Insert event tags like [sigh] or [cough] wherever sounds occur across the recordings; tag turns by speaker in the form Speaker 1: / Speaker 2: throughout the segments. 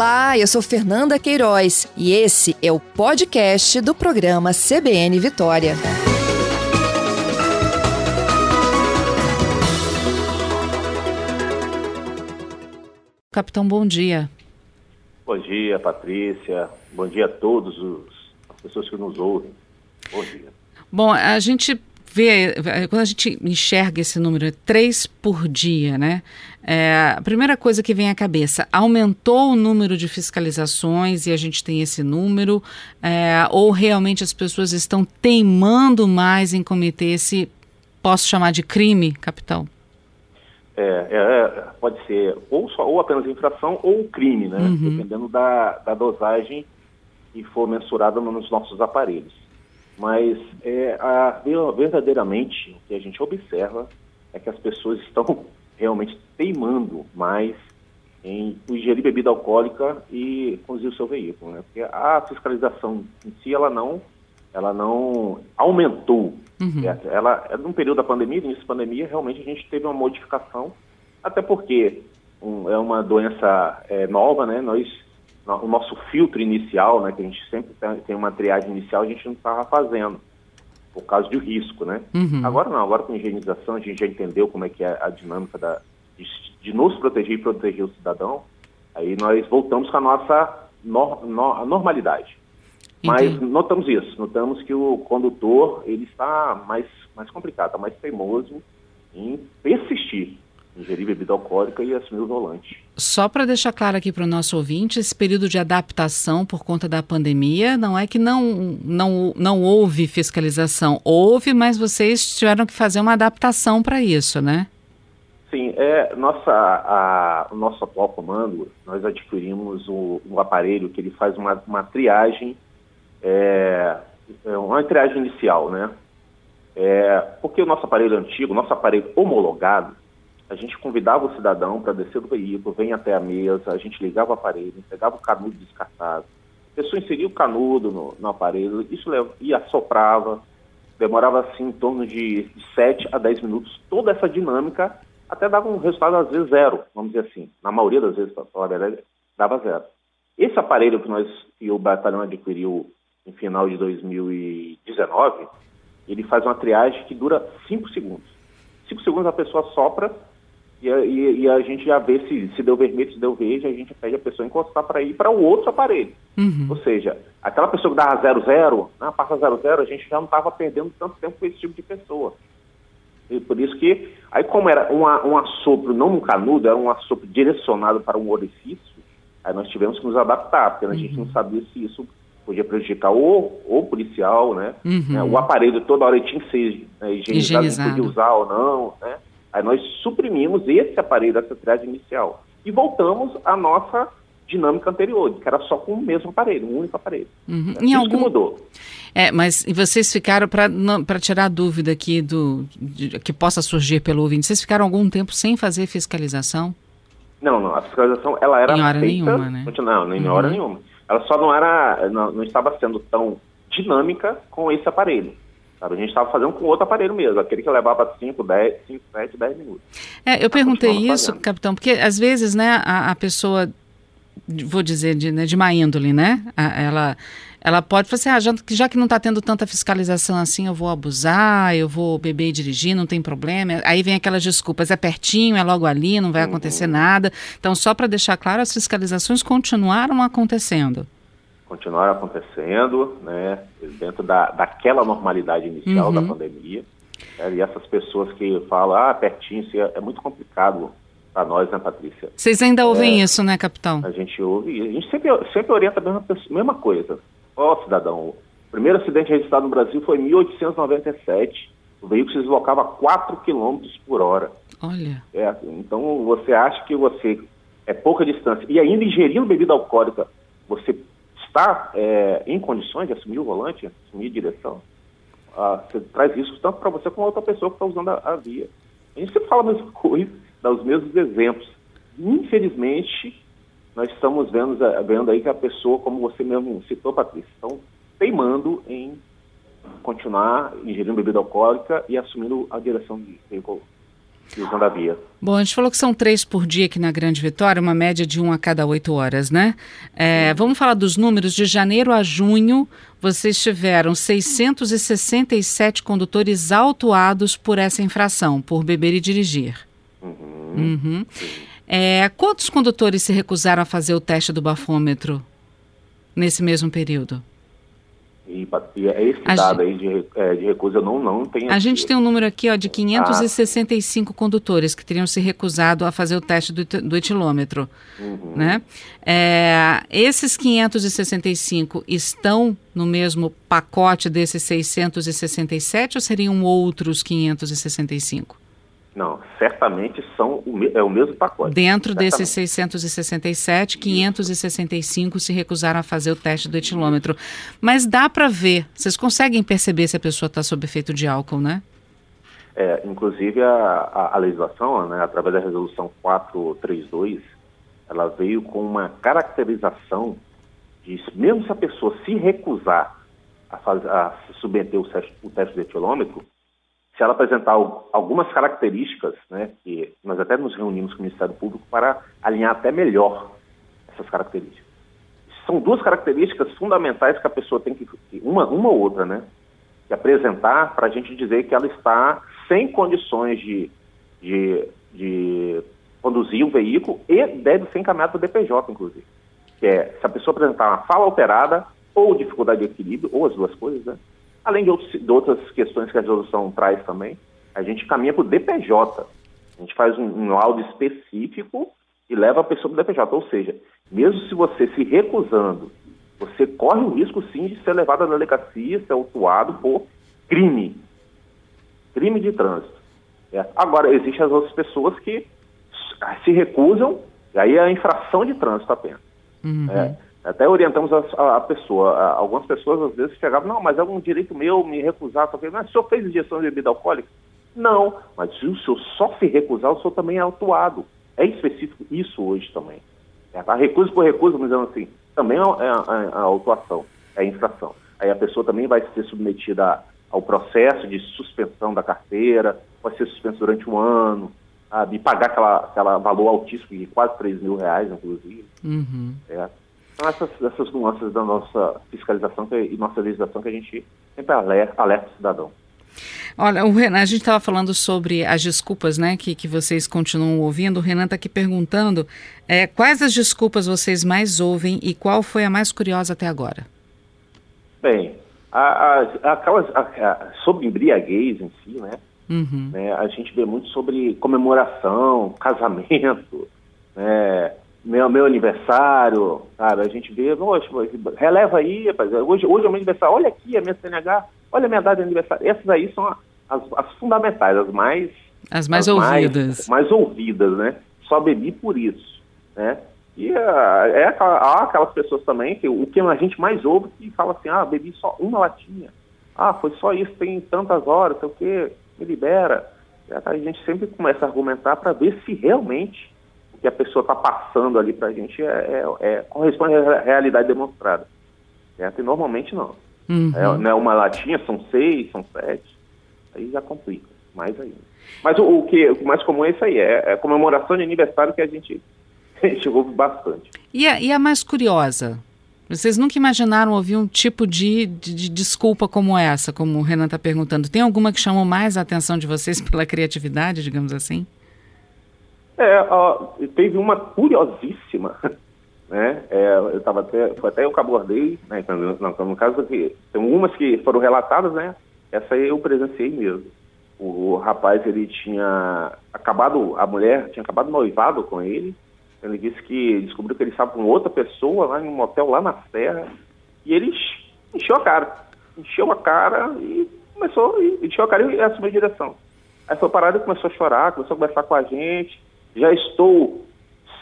Speaker 1: Olá, eu sou Fernanda Queiroz e esse é o podcast do programa CBN Vitória. Capitão, bom dia.
Speaker 2: Bom dia, Patrícia. Bom dia a todos os, as pessoas que nos ouvem. Bom dia.
Speaker 1: Bom, a gente vê, quando a gente enxerga esse número, três por dia, né? É, a primeira coisa que vem à cabeça, aumentou o número de fiscalizações e a gente tem esse número, é, ou realmente as pessoas estão teimando mais em cometer esse, posso chamar de crime, capitão?
Speaker 2: É, é, é, pode ser ou, só, ou apenas infração ou crime, né? Uhum. Dependendo da, da dosagem que for mensurada nos nossos aparelhos. Mas é, a, verdadeiramente o que a gente observa é que as pessoas estão [laughs] realmente teimando mais em ingerir bebida alcoólica e conduzir o seu veículo, né? Porque a fiscalização em si ela não, ela não aumentou Uhum. É, ela, é, num período da pandemia, início da pandemia, realmente a gente teve uma modificação, até porque um, é uma doença é, nova, né? Nós, o nosso filtro inicial, né, que a gente sempre tem uma triagem inicial, a gente não estava fazendo, por causa do risco, né? Uhum. Agora não, agora com higienização a gente já entendeu como é que é a dinâmica da, de, de nos proteger e proteger o cidadão, aí nós voltamos com a nossa no, no, normalidade. Mas notamos isso, notamos que o condutor ele está mais, mais complicado, está mais teimoso em persistir, ingerir bebida alcoólica e assumir o volante.
Speaker 1: Só para deixar claro aqui para o nosso ouvinte, esse período de adaptação por conta da pandemia não é que não, não, não houve fiscalização, houve, mas vocês tiveram que fazer uma adaptação para isso, né?
Speaker 2: Sim, é, nossa, a, o nosso atual comando, nós adquirimos o, um aparelho que ele faz uma, uma triagem é, é uma triagem inicial, né? É, porque o nosso aparelho antigo, nosso aparelho homologado, a gente convidava o cidadão para descer do veículo, vem até a mesa, a gente ligava o aparelho, pegava o canudo descartado, a pessoa inseria o canudo no, no aparelho, isso ia assoprava, demorava assim em torno de 7 a 10 minutos, toda essa dinâmica até dava um resultado às vezes zero, vamos dizer assim, na maioria das vezes, para falar a verdade, dava zero. Esse aparelho que nós que o batalhão adquiriu em final de 2019, ele faz uma triagem que dura 5 segundos. 5 segundos a pessoa sopra e a, e, e a, gente já vê se, se deu vermelho, se deu verde, a gente pede a pessoa encostar para ir para o outro aparelho. Uhum. Ou seja, aquela pessoa que dava 00, zero, né, passa 00, a gente já não estava perdendo tanto tempo com esse tipo de pessoa. E por isso que, aí como era uma, um assopro não no canudo, era um assopro direcionado para um orifício, aí nós tivemos que nos adaptar, porque uhum. a gente não sabia se isso podia prejudicar o, o policial, né? Uhum. né? O aparelho toda hora tinha que ser né, higienizado, higienizado. podia usar ou não, né? Aí nós suprimimos esse aparelho, essa triagem inicial. E voltamos à nossa dinâmica anterior, que era só com o mesmo aparelho, um único aparelho. Uhum. Em Isso algum... que mudou.
Speaker 1: É, mas vocês ficaram, para tirar a dúvida aqui do, de, que possa surgir pelo ouvinte, vocês ficaram algum tempo sem fazer fiscalização?
Speaker 2: Não, não, a fiscalização ela era
Speaker 1: em hora feita, nenhuma, né?
Speaker 2: Não, em uhum. hora nenhuma ela só não era, não, não estava sendo tão dinâmica com esse aparelho. A gente estava fazendo com outro aparelho mesmo, aquele que levava 5, 10, 5, 7, 10 minutos.
Speaker 1: É, eu perguntei isso, fazendo. capitão, porque às vezes, né, a, a pessoa, vou dizer, de, né, de má índole, né, ela ela pode falar assim, ah, já, já que não está tendo tanta fiscalização assim, eu vou abusar, eu vou beber e dirigir, não tem problema. Aí vem aquelas desculpas, é pertinho, é logo ali, não vai uhum. acontecer nada. Então, só para deixar claro, as fiscalizações continuaram acontecendo.
Speaker 2: Continuaram acontecendo, né, dentro da, daquela normalidade inicial uhum. da pandemia. É, e essas pessoas que falam, ah, pertinho, é, é muito complicado para nós, né, Patrícia?
Speaker 1: Vocês ainda ouvem é, isso, né, capitão?
Speaker 2: A gente ouve, a gente sempre, sempre orienta a mesma, mesma coisa. Ó, oh, cidadão, o primeiro acidente registrado no Brasil foi em 1897. O veículo se deslocava a 4 km por hora.
Speaker 1: Olha.
Speaker 2: É, então você acha que você é pouca distância e ainda ingerindo bebida alcoólica, você está é, em condições de assumir o volante, assumir a direção? Ah, você traz risco tanto para você como a outra pessoa que está usando a, a, via. A gente sempre fala a mesma [laughs] coisa, dá os mesmos exemplos. Infelizmente, nós estamos vendo, vendo aí que a pessoa, como você mesmo citou, Patrícia, estão teimando em continuar ingerindo bebida alcoólica e assumindo a direção de veículo. usando a via.
Speaker 1: Bom, a gente falou que são três por dia aqui na Grande Vitória, uma média de um a cada oito horas, né? É, vamos falar dos números. De janeiro a junho, vocês tiveram 667 condutores autuados por essa infração, por beber e dirigir. Uhum. Uhum. É, quantos condutores se recusaram a fazer o teste do bafômetro nesse mesmo período?
Speaker 2: E, é esse a dado gente, aí de, é, de recusa eu não, não tenho.
Speaker 1: A aqui. gente tem um número aqui ó, de 565 ah. condutores que teriam se recusado a fazer o teste do, do etilômetro. Uhum. Né? É, esses 565 estão no mesmo pacote desses 667 ou seriam outros 565?
Speaker 2: Não, certamente são o, é o mesmo pacote.
Speaker 1: Dentro certamente. desses 667, 565 se recusaram a fazer o teste do etilômetro. Mas dá para ver, vocês conseguem perceber se a pessoa está sob efeito de álcool, né?
Speaker 2: É, inclusive a, a, a legislação, né, através da resolução 432, ela veio com uma caracterização de, mesmo se a pessoa se recusar a, faz, a se submeter o teste, o teste do etilômetro, se ela apresentar algumas características, né, que nós até nos reunimos com o Ministério Público para alinhar até melhor essas características. São duas características fundamentais que a pessoa tem que, uma, uma ou outra, né, que apresentar para a gente dizer que ela está sem condições de, de, de conduzir o veículo e deve ser encaminhado para o DPJ, inclusive. Que é, se a pessoa apresentar uma fala alterada ou dificuldade de equilíbrio, ou as duas coisas, né, Além de, outros, de outras questões que a resolução traz também, a gente caminha para o DPJ. A gente faz um, um laudo específico e leva a pessoa para o DPJ. Ou seja, mesmo se você se recusando, você corre o risco sim de ser levado à delegacia, ser autuado por crime. Crime de trânsito. É. Agora, existem as outras pessoas que se recusam, e aí é a infração de trânsito apenas. Uhum. É. Até orientamos a, a, a pessoa. A, algumas pessoas às vezes chegavam, não, mas é um direito meu me recusar. Mas o senhor fez injeção de bebida alcoólica? Não, mas se o senhor só se recusar, o senhor também é autuado. É específico isso hoje também. É, a recusa por recusa, mas assim, também é, é a, a, autuação, é a infração. Aí a pessoa também vai ser submetida ao processo de suspensão da carteira, pode ser suspenso durante um ano, sabe, pagar aquela, aquela valor altíssimo de quase 3 mil reais, inclusive. Uhum. Certo? São essas, essas nuances da nossa fiscalização que, e nossa legislação que a gente sempre alerta, alerta o cidadão.
Speaker 1: Olha, o Renan, a gente estava falando sobre as desculpas, né, que, que vocês continuam ouvindo. O Renan está aqui perguntando é, quais as desculpas vocês mais ouvem e qual foi a mais curiosa até agora?
Speaker 2: Bem, a, a, aquelas, a, sobre embriaguez em si, né, uhum. né, a gente vê muito sobre comemoração, casamento, né, meu, meu aniversário, sabe? A gente vê, poxa, releva aí, rapaz, hoje, hoje é o meu aniversário, olha aqui a minha CNH, olha a minha data de aniversário. Essas aí são as, as fundamentais, as mais...
Speaker 1: As mais as ouvidas.
Speaker 2: Mais, mais, ouvidas, né? Só bebi por isso, né? E uh, é, há aquelas pessoas também, que o que a gente mais ouve, que fala assim, ah, bebi só uma latinha. Ah, foi só isso, tem tantas horas, sei o quê, me libera. A gente sempre começa a argumentar para ver se realmente que a pessoa está passando ali para a gente é, é, é, corresponde à realidade demonstrada. Certo? E normalmente não. Uhum. É, não é uma latinha, são seis, são sete. Aí já complica, mais ainda. Mas o, o que o mais comum é isso aí, é, é comemoração de aniversário que a gente, [laughs] a gente ouve bastante.
Speaker 1: E a, e a mais curiosa? Vocês nunca imaginaram ouvir um tipo de, de, de desculpa como essa, como o Renan está perguntando? Tem alguma que chamou mais a atenção de vocês [laughs] pela criatividade, digamos assim?
Speaker 2: É, ó, teve uma curiosíssima, [laughs] né? É, eu estava até, foi até eu que abordei, né? No, no caso aqui, tem umas que foram relatadas, né? Essa aí eu presenciei mesmo. O, o rapaz, ele tinha acabado, a mulher tinha acabado noivado com ele. Ele disse que descobriu que ele estava com outra pessoa lá em um motel lá na serra. E ele encheu a cara. Encheu a cara e começou, encheu a cara e assumiu a direção. Aí foi parado e começou a chorar, começou a conversar com a gente já estou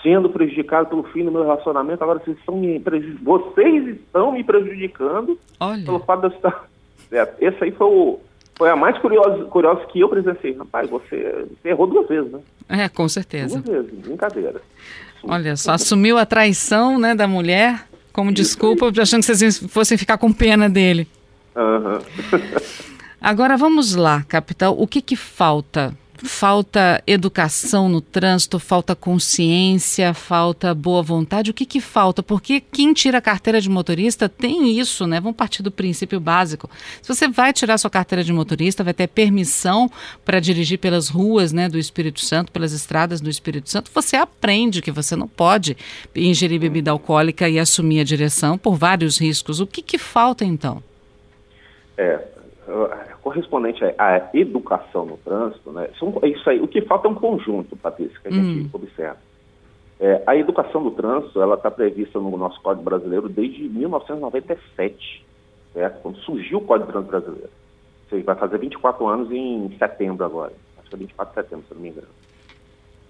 Speaker 2: sendo prejudicado pelo fim do meu relacionamento, agora vocês estão me, vocês estão me prejudicando Olha. pelo fato de eu estar... [laughs] É, esse aí foi, o, foi a mais curiosa, curiosa que eu presenciei. Rapaz, você, você errou duas vezes, né?
Speaker 1: É, com certeza.
Speaker 2: Duas vezes, brincadeira.
Speaker 1: Olha só, assumiu a traição né, da mulher como desculpa, achando que vocês fossem ficar com pena dele. Uhum. [laughs] Agora vamos lá, capital. O que, que falta falta educação no trânsito, falta consciência, falta boa vontade. O que, que falta? Porque quem tira a carteira de motorista tem isso, né? Vamos partir do princípio básico. Se você vai tirar sua carteira de motorista, vai ter permissão para dirigir pelas ruas né, do Espírito Santo, pelas estradas do Espírito Santo, você aprende que você não pode ingerir bebida alcoólica e assumir a direção por vários riscos. O que, que falta então?
Speaker 2: É, correspondente à educação no trânsito, né, isso aí, o que falta é um conjunto, Patrícia, que a gente hum. observa. É, a educação do trânsito, ela está prevista no nosso Código Brasileiro desde 1997, certo? quando surgiu o Código de Trânsito Brasileiro. Você vai fazer 24 anos em setembro agora, acho que é 24 de setembro, se não me engano.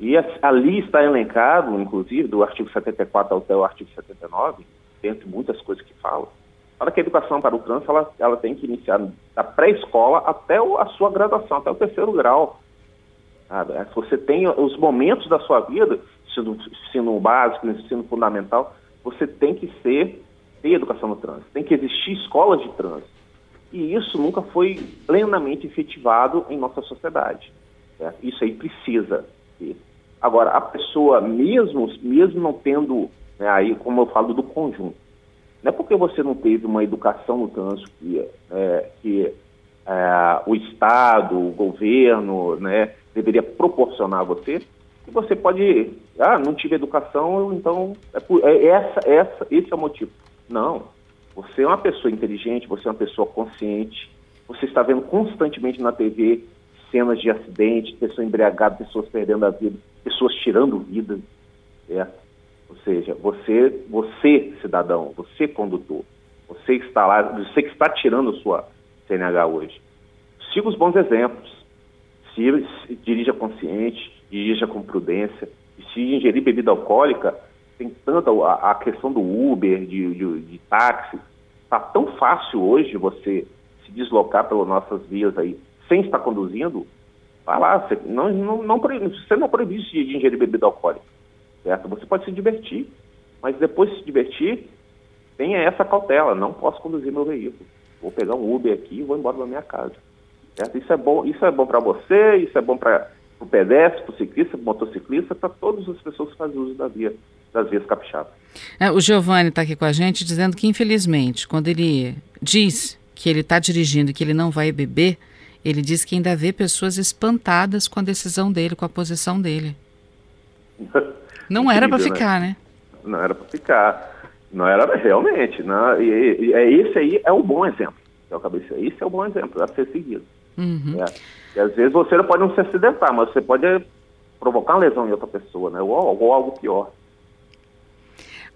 Speaker 2: E ali está elencado, inclusive, do artigo 74 até o artigo 79, dentre muitas coisas que falam, Fala que a educação para o trânsito ela, ela tem que iniciar da pré-escola até o, a sua graduação, até o terceiro grau. Sabe? É, você tem os momentos da sua vida, ensino, ensino básico, ensino fundamental, você tem que ser, ter educação no trânsito, tem que existir escolas de trânsito. E isso nunca foi plenamente efetivado em nossa sociedade. Certo? Isso aí precisa. Agora, a pessoa, mesmo, mesmo não tendo, né, aí, como eu falo do conjunto, não é porque você não teve uma educação no trânsito que, é, que é, o Estado, o governo, né, deveria proporcionar a você, que você pode, ah, não tive educação, então é, por, é essa, essa, esse é o motivo. Não, você é uma pessoa inteligente, você é uma pessoa consciente, você está vendo constantemente na TV cenas de acidente, pessoas embriagadas, pessoas perdendo a vida, pessoas tirando vidas, certo? Ou seja, você, você cidadão, você condutor, você está lá, você que está tirando sua CNH hoje. Siga os bons exemplos. Se, se dirija consciente, dirija com prudência. E se ingerir bebida alcoólica, tem tanta a, questão do Uber, de, de, de táxi, está tão fácil hoje você se deslocar pelas nossas vias aí sem estar conduzindo, vai lá, você não, não, não, você não proíbe de ingerir bebida alcoólica certo? Você pode se divertir, mas depois de se divertir, tenha essa cautela, não posso conduzir meu veículo. Vou pegar um Uber aqui e vou embora da minha casa. Certo? Isso é bom, isso é bom para você, isso é bom para o pedestre, para o ciclista, para o motociclista, para todas as pessoas que fazem uso da via, das vias capixabas.
Speaker 1: É, o Giovanni está aqui com a gente dizendo que, infelizmente, quando ele diz que ele está dirigindo e que ele não vai beber, ele diz que ainda vê pessoas espantadas com a decisão dele, com a posição dele. [laughs] Não era para né? ficar, né?
Speaker 2: Não era para ficar. Não era realmente. Não, e, e, é esse aí é o bom exemplo. É o cabeça. Esse é o bom exemplo a ser seguido. Uhum. É. E às vezes você pode não se acidentar, mas você pode provocar uma lesão em outra pessoa, né? Ou, ou algo pior.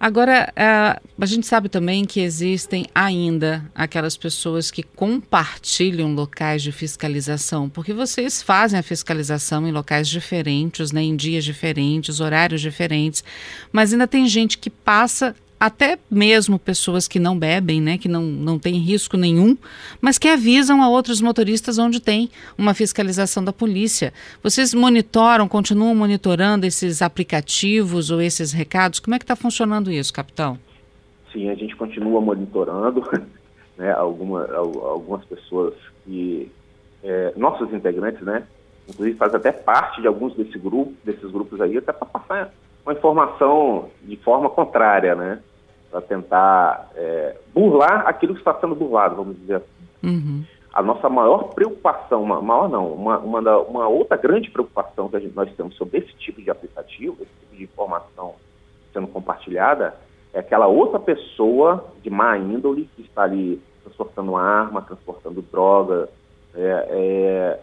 Speaker 1: Agora, a, a gente sabe também que existem ainda aquelas pessoas que compartilham locais de fiscalização, porque vocês fazem a fiscalização em locais diferentes, né, em dias diferentes, horários diferentes, mas ainda tem gente que passa até mesmo pessoas que não bebem, né, que não, não têm risco nenhum, mas que avisam a outros motoristas onde tem uma fiscalização da polícia. Vocês monitoram, continuam monitorando esses aplicativos ou esses recados? Como é que está funcionando isso, capitão?
Speaker 2: Sim, a gente continua monitorando, [laughs] né, alguma, algumas pessoas que, é, nossos integrantes, né, inclusive faz até parte de alguns desse grupo, desses grupos aí, até para passar uma informação de forma contrária, né? Para tentar é, burlar aquilo que está sendo burlado, vamos dizer assim. Uhum. A nossa maior preocupação, uma, maior não, uma, uma, da, uma outra grande preocupação que gente, nós temos sobre esse tipo de aplicativo, esse tipo de informação sendo compartilhada, é aquela outra pessoa de má índole que está ali transportando arma, transportando droga, é, é,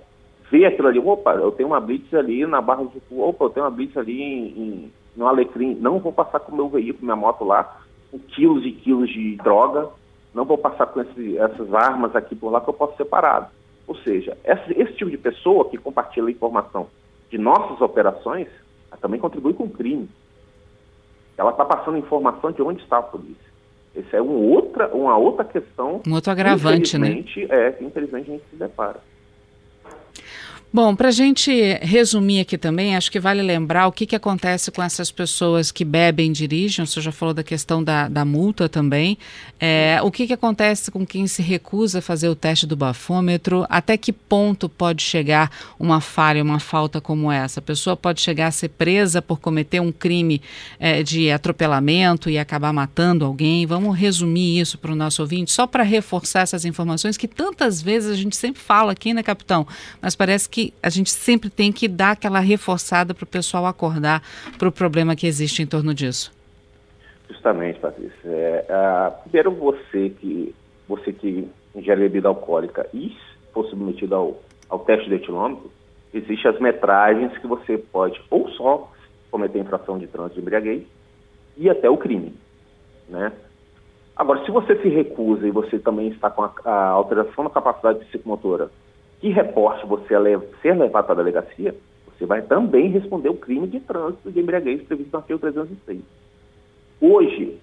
Speaker 2: vê aquilo ali, opa, eu tenho uma blitz ali na Barra do Sul, opa, eu tenho uma blitz ali em, em, no Alecrim, não vou passar com o meu veículo, minha moto lá, quilos e quilos de droga, não vou passar com esse, essas armas aqui por lá que eu posso ser parado. Ou seja, esse, esse tipo de pessoa que compartilha informação de nossas operações também contribui com o crime. Ela está passando informação de onde está a polícia. Essa é um outra, uma outra questão.
Speaker 1: Um outro agravante, né?
Speaker 2: É, que infelizmente a gente se depara.
Speaker 1: Bom, para a gente resumir aqui também, acho que vale lembrar o que, que acontece com essas pessoas que bebem e dirigem. Você já falou da questão da, da multa também. É, o que, que acontece com quem se recusa a fazer o teste do bafômetro? Até que ponto pode chegar uma falha, uma falta como essa? A pessoa pode chegar a ser presa por cometer um crime é, de atropelamento e acabar matando alguém. Vamos resumir isso para o nosso ouvinte, só para reforçar essas informações que tantas vezes a gente sempre fala aqui, né, capitão? Mas parece que que a gente sempre tem que dar aquela reforçada para o pessoal acordar para o problema que existe em torno disso.
Speaker 2: Justamente, Patrícia. É, a, primeiro, você que, você que ingere bebida alcoólica e for submetido ao, ao teste de etilômetro, existem as metragens que você pode ou só cometer infração de trânsito de embriaguez e até o crime, né? Agora, se você se recusa e você também está com a, a alteração da capacidade psicomotora que reporte você ser levado para a delegacia, você vai também responder o crime de trânsito de embriaguez previsto no artigo 306. Hoje,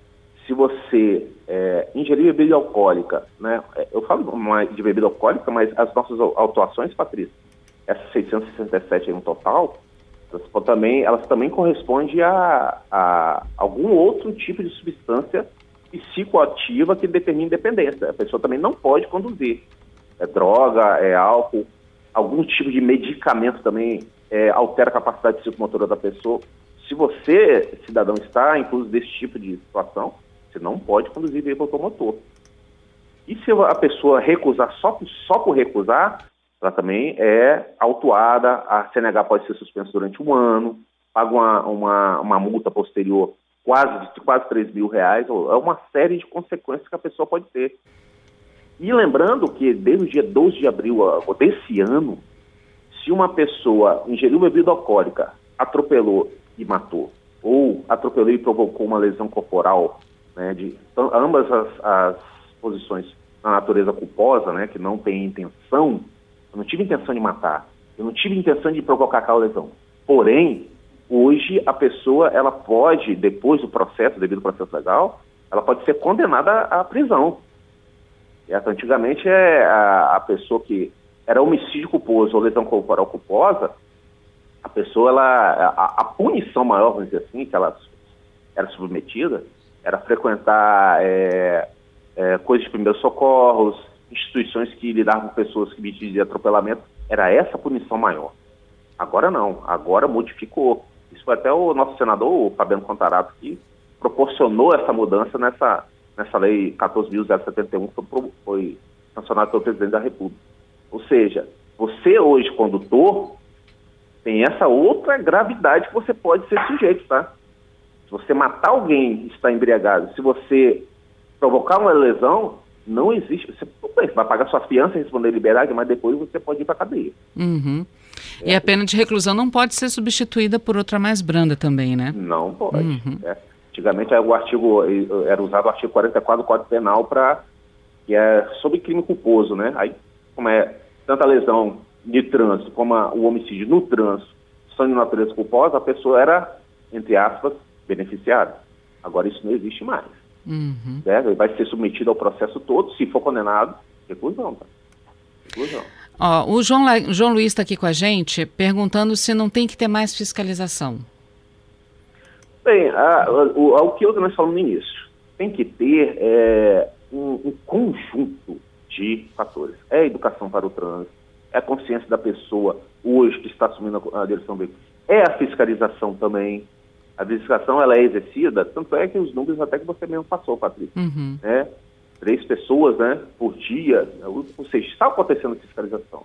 Speaker 2: se você é, ingerir bebida alcoólica, né, é, eu falo de bebida alcoólica, mas as nossas autuações, Patrícia, essas 667 no total, elas também, elas também correspondem a, a algum outro tipo de substância psicoativa que determina dependência. A pessoa também não pode conduzir é droga, é álcool, algum tipo de medicamento também é, altera a capacidade psicomotora da pessoa. Se você, cidadão, está incluso desse tipo de situação, você não pode conduzir veículo automotor. E se a pessoa recusar só, só por recusar, ela também é autuada, a CNH pode ser suspensa durante um ano, paga uma, uma, uma multa posterior quase de quase 3 mil reais, é uma série de consequências que a pessoa pode ter. E lembrando que desde o dia 12 de abril desse ano, se uma pessoa ingeriu bebida alcoólica, atropelou e matou, ou atropelou e provocou uma lesão corporal, né, de ambas as, as posições na natureza culposa, né, que não tem intenção, eu não tive intenção de matar, eu não tive intenção de provocar aquela lesão. Porém, hoje a pessoa ela pode, depois do processo, devido ao processo legal, ela pode ser condenada à prisão. Antigamente, é a, a, pessoa que era homicídio culposo ou lesão corporal culposa, a pessoa, ela, a, a, punição maior, vamos dizer assim, que ela era submetida, era frequentar é, é, coisas de primeiros socorros, instituições que lidavam com pessoas que vítimas de atropelamento, era essa a punição maior. Agora não, agora modificou. Isso foi até o nosso senador, o Fabiano Contarato, que proporcionou essa mudança nessa, nessa lei 14.071 foi, foi sancionada pelo presidente da República. Ou seja, você hoje, condutor, tem essa outra gravidade que você pode ser sujeito, tá? Se você matar alguém está embriagado, se você provocar uma lesão, não existe. Você, você vai pagar sua fiança e responder liberdade, mas depois você pode ir para a cadeia.
Speaker 1: Uhum. É. E a pena de reclusão não pode ser substituída por outra mais branda também, né?
Speaker 2: Não pode. Uhum. É. Antigamente o artigo era usado o artigo 44 do Código Penal para que é sobre crime culposo, né? Aí, como é tanto a lesão de trânsito como a, o homicídio no trânsito são de natureza culposa, a pessoa era, entre aspas, beneficiada. Agora isso não existe mais. Uhum. Certo? Ele vai ser submetido ao processo todo, se for condenado, reclusão. Tá?
Speaker 1: Reclusão. Ó, o João, João Luiz está aqui com a gente perguntando se não tem que ter mais fiscalização.
Speaker 2: Bem, a, o, o que nós falamos no início, tem que ter é, um, um, conjunto de fatores. É a educação para o trânsito, é a consciência da pessoa hoje que está assumindo a, a direção do veículo, é a fiscalização também. A fiscalização ela é exercida, tanto é que os números até que você mesmo passou, Patrícia. Uhum. Né? Três pessoas né, por dia, ou seja, está acontecendo a fiscalização.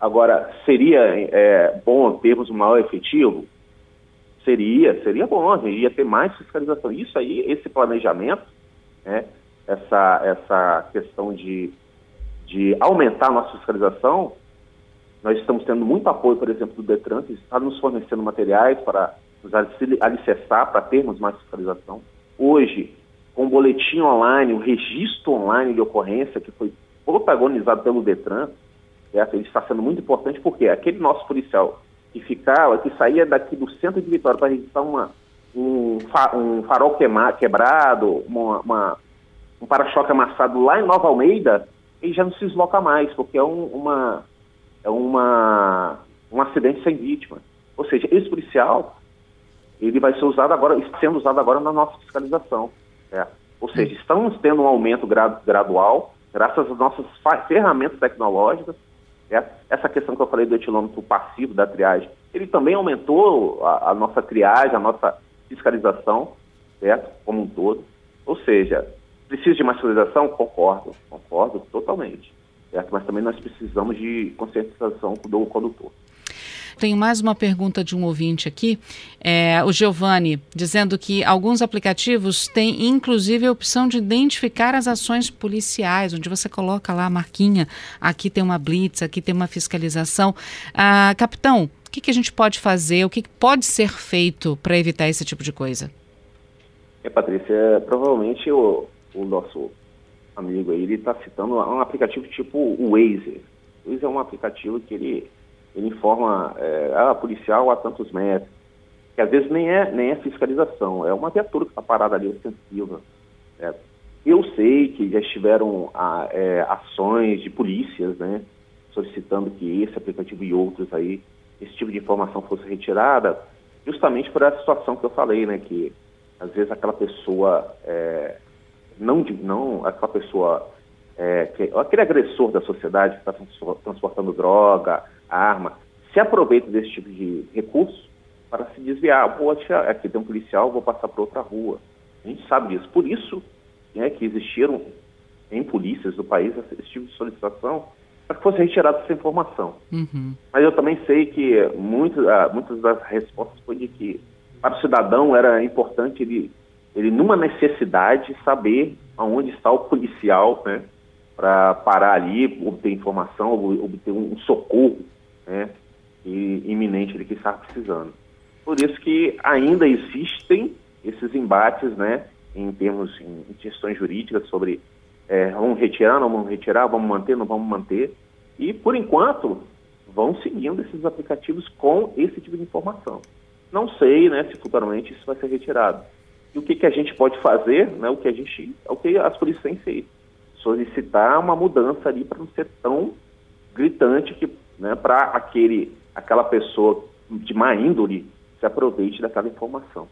Speaker 2: Agora, seria é, bom termos um maior efetivo? Seria, seria bom, a gente ia ter mais fiscalização. Isso aí, esse planejamento, né, essa, essa questão de, de aumentar a nossa fiscalização, nós estamos tendo muito apoio, por exemplo, do Detran, que está nos fornecendo materiais para nos alicerçar, para termos mais fiscalização. Hoje, com o boletim online, o registro online de ocorrência, que foi protagonizado pelo Detran, certo? ele está sendo muito importante porque aquele nosso policial que ficava, que saía daqui do centro de Vitória para registrar uma, um, um farol quebrado, uma, uma um para-choque amassado lá em Nova Almeida, ele já não se desloca mais, porque é um, uma, é uma, um acidente sem vítima. Ou seja, esse policial, ele vai ser usado agora, sendo usado agora na nossa fiscalização. É. Ou seja, estamos tendo um aumento gradual, graças às nossas ferramentas tecnológicas. Essa questão que eu falei do etilômetro passivo, da triagem, ele também aumentou a, a nossa triagem, a nossa fiscalização, certo? Como um todo. Ou seja, precisa de mais fiscalização? Concordo, concordo totalmente. Certo? Mas também nós precisamos de conscientização do condutor.
Speaker 1: Tenho mais uma pergunta de um ouvinte aqui, é, o Giovanni, dizendo que alguns aplicativos têm inclusive a opção de identificar as ações policiais, onde você coloca lá a marquinha, aqui tem uma blitz, aqui tem uma fiscalização. Ah, capitão, o que, que, a gente pode fazer, o que, que pode ser feito para evitar esse tipo de coisa?
Speaker 2: É, Patrícia, é, provavelmente o, o nosso amigo aí, ele está citando um aplicativo tipo o Waze. O Waze é um aplicativo que ele ele informa é, a policial a tantos metros, que às vezes nem é, nem é fiscalização, é uma viatura que está parada ali ostensiva. Eu sei que já estiveram a, é, ações de polícias, né, solicitando que esse aplicativo e outros aí, esse tipo de informação fosse retirada, justamente por essa situação que eu falei, né, que às vezes aquela pessoa é, não, não aquela pessoa é, que, aquele agressor da sociedade que está transportando droga, arma, se aproveita desse tipo de recurso para se desviar. Poxa, aqui tem um policial, vou passar para outra rua. A gente sabe disso. Por isso né, que existiram em polícias do país esse tipo de solicitação para que fosse retirada essa informação. Uhum. Mas eu também sei que muitas, ah, muitas das respostas foi de que para o cidadão era importante ele, ele numa necessidade, saber aonde está o policial, né, para parar ali, obter informação, obter um socorro né, e iminente de que está precisando. Por isso que ainda existem esses embates, né, em termos em questões jurídicas sobre é, vamos retirar, não vamos retirar, vamos manter, não vamos manter. E por enquanto vão seguindo esses aplicativos com esse tipo de informação. Não sei, né, se futuramente isso vai ser retirado. E o que, que a gente pode fazer, né, o que a gente, o que as polícias têm feito, solicitar uma mudança ali para não ser tão gritante que né, para aquele, aquela pessoa de má índole se aproveite daquela informação.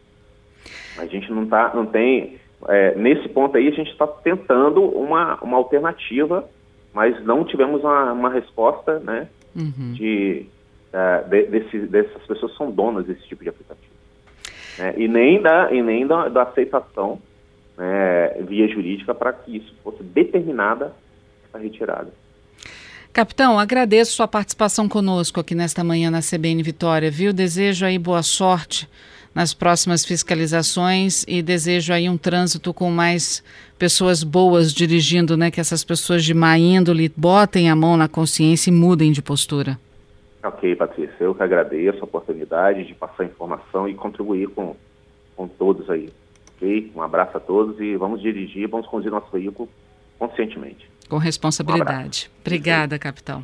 Speaker 2: A gente não, tá, não tem, é, nesse ponto aí, a gente está tentando uma, uma alternativa, mas não tivemos uma, uma resposta né, uhum. de, uh, de, desse, dessas pessoas são donas desse tipo de aplicativo. Né, e nem da, e nem da, da aceitação né, via jurídica para que isso fosse determinada a retirada.
Speaker 1: Capitão, agradeço sua participação conosco aqui nesta manhã na CBN Vitória, viu? Desejo aí boa sorte nas próximas fiscalizações e desejo aí um trânsito com mais pessoas boas dirigindo, né? Que essas pessoas de má índole botem a mão na consciência e mudem de postura.
Speaker 2: Ok, Patrícia, eu que agradeço a oportunidade de passar informação e contribuir com, com todos aí. Ok? Um abraço a todos e vamos dirigir, vamos conduzir nosso veículo conscientemente.
Speaker 1: Com responsabilidade. Um Obrigada, capitão.